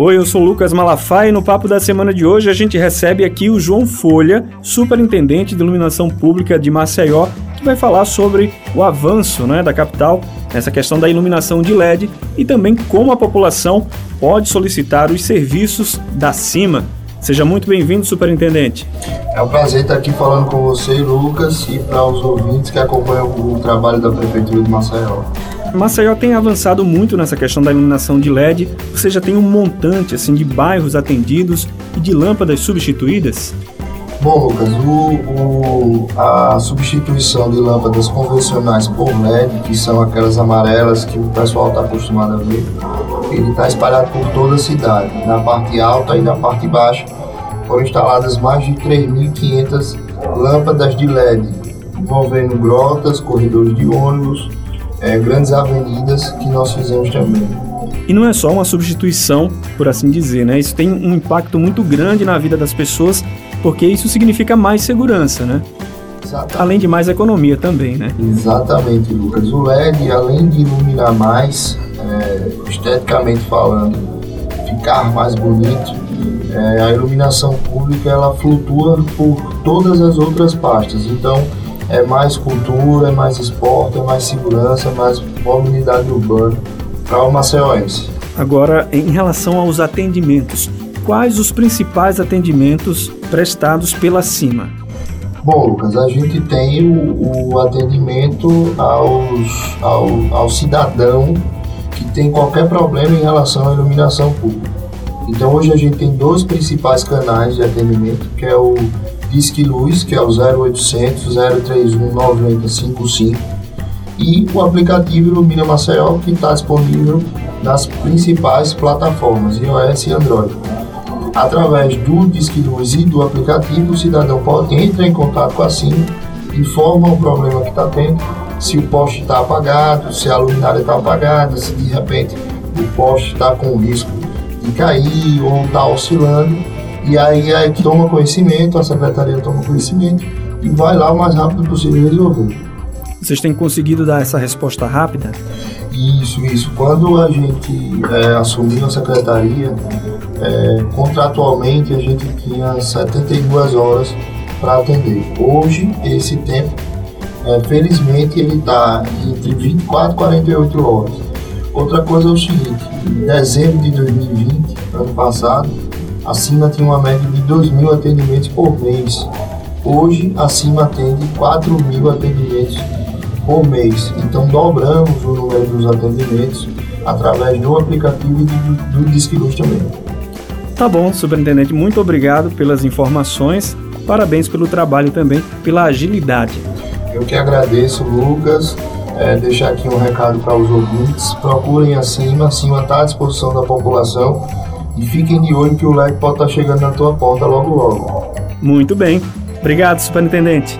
Oi, eu sou Lucas Malafaia e no Papo da Semana de hoje a gente recebe aqui o João Folha, superintendente de iluminação pública de Maceió, que vai falar sobre o avanço né, da capital nessa questão da iluminação de LED e também como a população pode solicitar os serviços da CIMA. Seja muito bem-vindo, superintendente. É um prazer estar aqui falando com você, Lucas, e para os ouvintes que acompanham o trabalho da Prefeitura de Maceió. Maceió tem avançado muito nessa questão da iluminação de LED. Você já tem um montante assim de bairros atendidos e de lâmpadas substituídas? Bom, Lucas, o, o, a substituição de lâmpadas convencionais por LED, que são aquelas amarelas que o pessoal está acostumado a ver, ele está espalhado por toda a cidade. Na parte alta e na parte baixa foram instaladas mais de 3.500 lâmpadas de LED, envolvendo grotas, corredores de ônibus, é, grandes avenidas que nós fizemos também. E não é só uma substituição, por assim dizer, né? Isso tem um impacto muito grande na vida das pessoas, porque isso significa mais segurança, né? Exatamente. Além de mais economia também, né? Exatamente, Lucas. O LED, além de iluminar mais, é, esteticamente falando, ficar mais bonito, é, a iluminação pública ela flutua por todas as outras pastas. Então, é mais cultura, é mais esporte, é mais segurança, é mais mobilidade urbana para o maceioense. Agora, em relação aos atendimentos, quais os principais atendimentos prestados pela CIMA? Bom, Lucas, a gente tem o, o atendimento aos, ao, ao cidadão tem qualquer problema em relação à iluminação pública. Então, hoje a gente tem dois principais canais de atendimento, que é o Disque Luz, que é o 0800 031 9055, e o aplicativo Ilumina Maceió, que está disponível nas principais plataformas iOS e Android. Através do Disque Luz e do aplicativo, o cidadão pode entrar em contato com a SIM, informa o problema que está tendo, se o poste está apagado, se a luminária está apagada, se de repente o poste está com risco de cair ou está oscilando e aí, aí toma conhecimento, a secretaria toma conhecimento e vai lá o mais rápido possível resolver. Vocês têm conseguido dar essa resposta rápida? Isso, isso. Quando a gente é, assumiu a secretaria, é, contratualmente a gente tinha 72 horas para atender. Hoje, esse tempo, é, felizmente, ele está entre 24 e 48 horas. Outra coisa é o seguinte, em dezembro de 2020, ano passado, a CIMA tinha uma média de 2 mil atendimentos por mês. Hoje, a CIMA atende 4 mil atendimentos por mês. Então, dobramos o número dos atendimentos através do aplicativo e do, do Disque Luz também. Tá bom, superintendente, muito obrigado pelas informações. Parabéns pelo trabalho também, pela agilidade. Eu que agradeço, Lucas. É, deixar aqui um recado para os ouvintes. Procurem a CIMA, a CIMA está à disposição da população e fiquem de olho que o LED pode estar chegando na tua porta logo logo. Muito bem. Obrigado, superintendente.